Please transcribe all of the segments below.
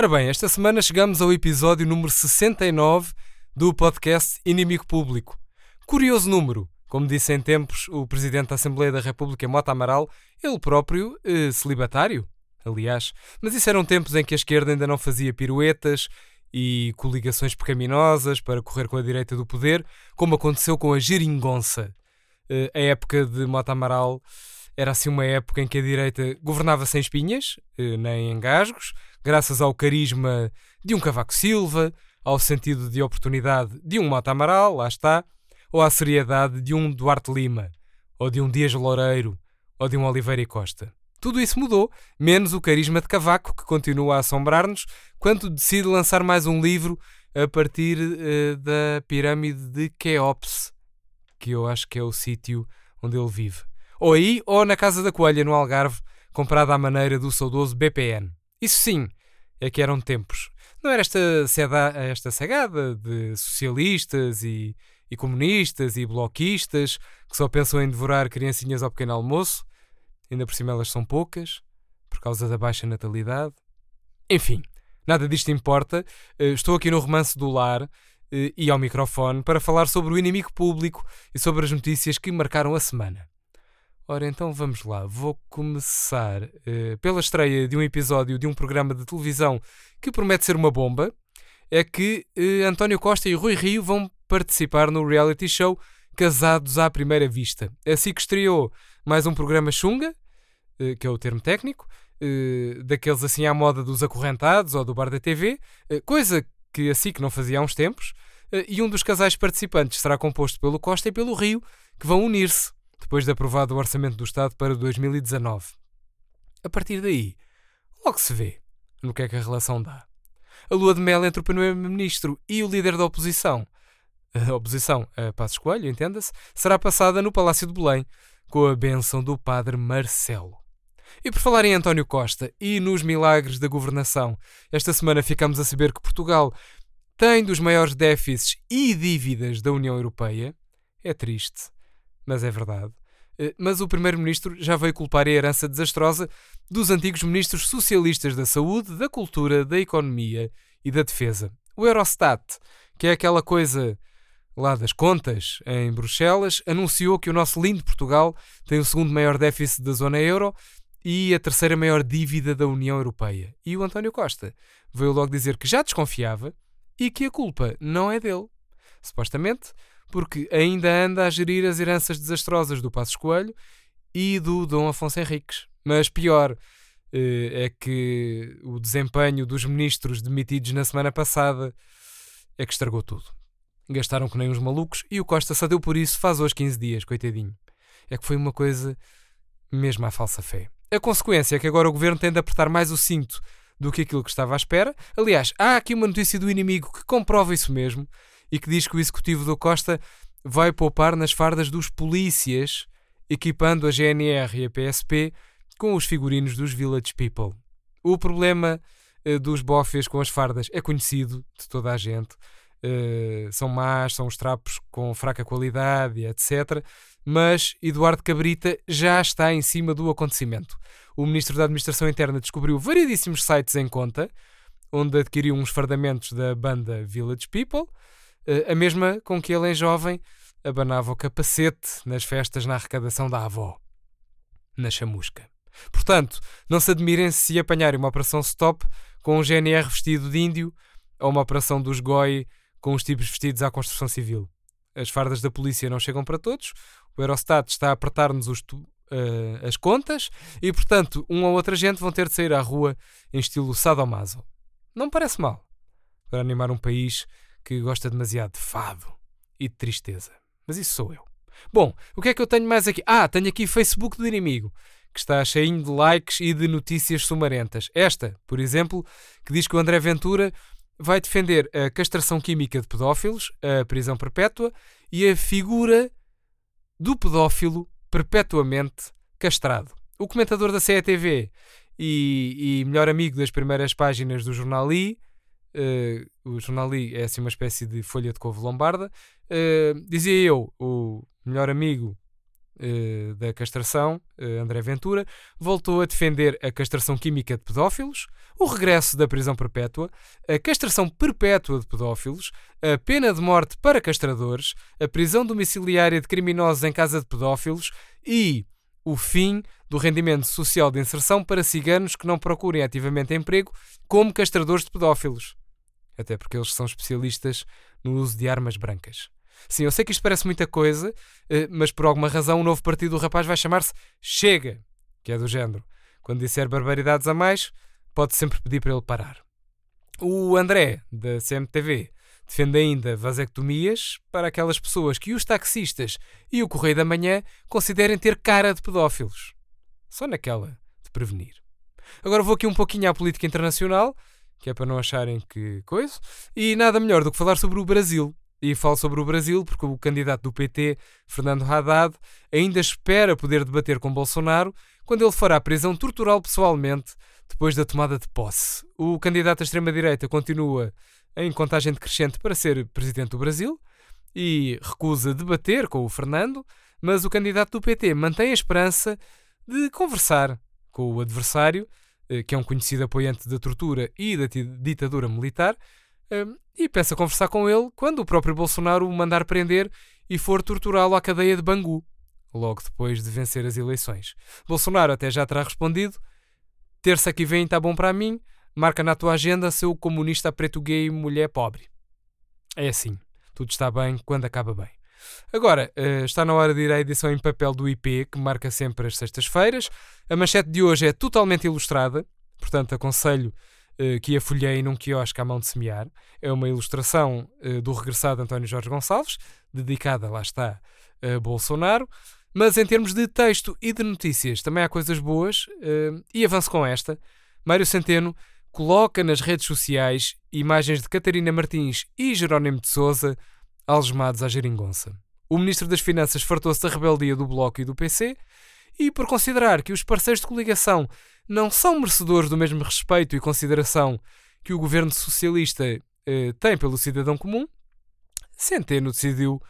Ora bem, esta semana chegamos ao episódio número 69 do podcast Inimigo Público. Curioso número, como disse em tempos o Presidente da Assembleia da República, Mota Amaral, ele próprio eh, celibatário, aliás. Mas isso eram tempos em que a esquerda ainda não fazia piruetas e coligações pecaminosas para correr com a direita do poder, como aconteceu com a geringonça. Eh, a época de Mota Amaral era assim uma época em que a direita governava sem espinhas, eh, nem engasgos, graças ao carisma de um Cavaco Silva, ao sentido de oportunidade de um Mota Amaral, lá está, ou à seriedade de um Duarte Lima, ou de um Dias Loureiro, ou de um Oliveira e Costa. Tudo isso mudou, menos o carisma de Cavaco, que continua a assombrar-nos, quando decide lançar mais um livro a partir uh, da pirâmide de Keops, que eu acho que é o sítio onde ele vive. Ou aí, ou na Casa da Coelha, no Algarve, comprada à maneira do saudoso BPN. Isso sim, é que eram tempos. Não era esta, seda, esta sagada de socialistas e, e comunistas e bloquistas que só pensam em devorar criancinhas ao pequeno almoço. Ainda por cima elas são poucas, por causa da baixa natalidade. Enfim, nada disto importa. Eh, estou aqui no Romance do Lar eh, e ao microfone para falar sobre o inimigo público e sobre as notícias que marcaram a semana. Ora, então vamos lá. Vou começar uh, pela estreia de um episódio de um programa de televisão que promete ser uma bomba. É que uh, António Costa e Rui Rio vão participar no reality show Casados à Primeira Vista. Assim que estreou mais um programa chunga, uh, que é o termo técnico, daqueles assim à moda dos acorrentados ou do bar da TV, coisa que assim que não fazia há uns tempos. e um dos casais participantes será composto pelo Costa e pelo Rio, que vão unir-se depois de aprovado o Orçamento do Estado para 2019. A partir daí, logo se vê no que é que a relação dá. A lua de mel entre o Primeiro-Ministro e o líder da oposição, a oposição a Passos Coelho, entenda-se, será passada no Palácio de Belém, com a bênção do Padre Marcelo. E por falar em António Costa e nos milagres da governação, esta semana ficamos a saber que Portugal tem dos maiores déficits e dívidas da União Europeia. É triste mas é verdade. Eh, mas o Primeiro-Ministro já veio culpar a herança desastrosa dos antigos ministros socialistas da Saúde, da Cultura, da Economia e da Defesa. O Eurostat, que é aquela coisa lá das contas em Bruxelas, anunciou que o nosso lindo Portugal tem o segundo maior déficit da zona euro e a terceira maior dívida da União Europeia. E o António Costa veio logo dizer que já desconfiava e que a culpa não é dele. Supostamente, porque ainda anda a gerir as heranças desastrosas do Passos Coelho e do Dom Afonso Henriques. Mas pior eh, é que o desempenho dos ministros demitidos na semana passada é que estragou tudo. Gastaram que nem uns malucos e o Costa só deu por isso faz hoje 15 dias, coitadinho. É que foi uma coisa mesmo à falsa fé. A consequência é que agora o governo tende a apertar mais o cinto do que aquilo que estava à espera. Aliás, há aqui uma notícia do inimigo que comprova isso mesmo e que diz que o executivo do Costa vai poupar nas fardas dos polícias, equipando a GNR e a PSP com os figurinos dos Village People. O problema uh, dos bofes com as fardas é conhecido de toda a gente. Uh, são más, são os trapos com fraca qualidade, etc. Mas Eduardo Cabrita já está em cima do acontecimento. O Ministro da Administração Interna descobriu variedíssimos sites em conta, onde adquiriu uns fardamentos da banda Village People, eh, a mesma com que ele, em jovem, abanava o capacete nas festas na arrecadação da avó, na chamusca. Portanto, não se admirem se apanharem uma operação stop com um GNR vestido de índio ou uma operação dos GOI com os tipos vestidos à construção civil. As fardas da polícia não chegam para todos, o Eurostat está a apertar-nos uh, as contas e, portanto, um ou outra gente vão ter de sair à rua em estilo sadomaso. Não parece mal para animar um país que gosta demasiado de fado e de tristeza. Mas isso sou eu. Bom, o que é que eu tenho mais aqui? Ah, tenho aqui Facebook do inimigo, que está cheinho de likes e de notícias sumarentas. Esta, por exemplo, que diz que o André Ventura vai defender a castração química de pedófilos, a prisão perpétua e a figura do pedófilo perpetuamente castrado. O comentador da CETV e, e melhor amigo das primeiras páginas do jornal I Uh, o jornal é assim uma espécie de folha de couve lombarda. Uh, dizia eu, o melhor amigo uh, da castração, André Ventura, voltou a defender a castração química de pedófilos, o regresso da prisão perpétua, a castração perpétua de pedófilos, a pena de morte para castradores, a prisão domiciliária de criminosos em casa de pedófilos e o fim do rendimento social de inserção para ciganos que não procurem ativamente emprego como castradores de pedófilos. Até porque eles são especialistas no uso de armas brancas. Sim, eu sei que isto parece muita coisa, eh, mas por alguma razão o novo partido do rapaz vai chamar-se Chega, que é do género. Quando disser barbaridades a mais, pode sempre pedir para ele parar. O André, da CMTV, defende ainda vasectomias para aquelas pessoas que os taxistas e o Correio da Manhã considerem ter cara de pedófilos. Só naquela de prevenir. Agora vou aqui um pouquinho à política internacional, que é para não acharem que coisa, e nada melhor do que falar sobre o Brasil. E falo sobre o Brasil porque o candidato do PT, Fernando Haddad, ainda espera poder debater com Bolsonaro quando ele for à prisão torturá-lo pessoalmente depois da tomada de posse. O candidato à extrema-direita continua em contagem decrescente para ser presidente do Brasil e recusa debater com o Fernando, mas o candidato do PT mantém a esperança de conversar com o adversário, que é um conhecido apoiante da tortura e da ditadura militar, e peça conversar com ele quando o próprio Bolsonaro o mandar prender e for torturá-lo à cadeia de Bangu, logo depois de vencer as eleições. Bolsonaro até já terá respondido: Terça que vem está bom para mim, marca na tua agenda seu comunista preto gay mulher pobre. É assim, tudo está bem quando acaba bem. Agora, eh, está na hora de ir à edição em papel do IP, que marca sempre as sextas-feiras. A manchete de hoje é totalmente ilustrada, portanto aconselho eh, que a folhei num quiosque à mão de semear. É uma ilustração uh, do regressado António Jorge Gonçalves, dedicada, lá está, a Bolsonaro. Mas em termos de texto e de notícias, também há coisas boas. E avanço com esta. Mário Centeno coloca nas redes sociais imagens de Catarina Martins e Jerónimo de Souza algemados à geringonça. O Ministro das Finanças fartou-se da rebeldia do Bloco e do PC e, por considerar que os parceiros de coligação não são merecedores do mesmo respeito e consideração que o governo socialista eh, tem pelo cidadão comum, Centeno decidiu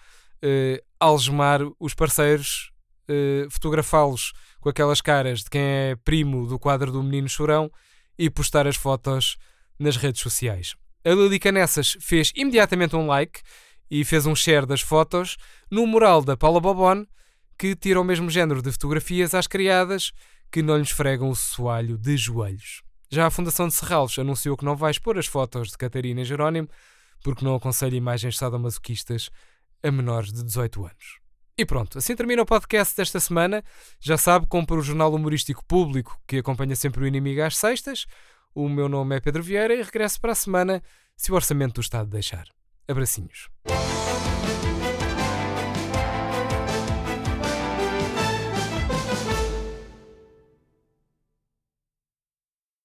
eh, algemar os parceiros, eh, fotografá-los com aquelas caras de quem é primo do quadro do Menino Chorão e postar as fotos nas redes sociais. A Lilica Nessas fez imediatamente um like e fez um share das fotos no mural da Paula Bobon, que tira o mesmo género de fotografias às criadas que não lhes fregam o soalho de joelhos. Já a Fundação de Serralos anunciou que não vai expor as fotos de Catarina e Jerónimo porque não aconselha imagens sadomasoquistas a menores de 18 anos. E pronto, assim termina o podcast desta semana. Já sabe, compra o jornal humorístico público que acompanha sempre o inimigo às sextas. O meu nome é Pedro Vieira e regresso para a semana se o orçamento do Estado deixar. Abracinhos.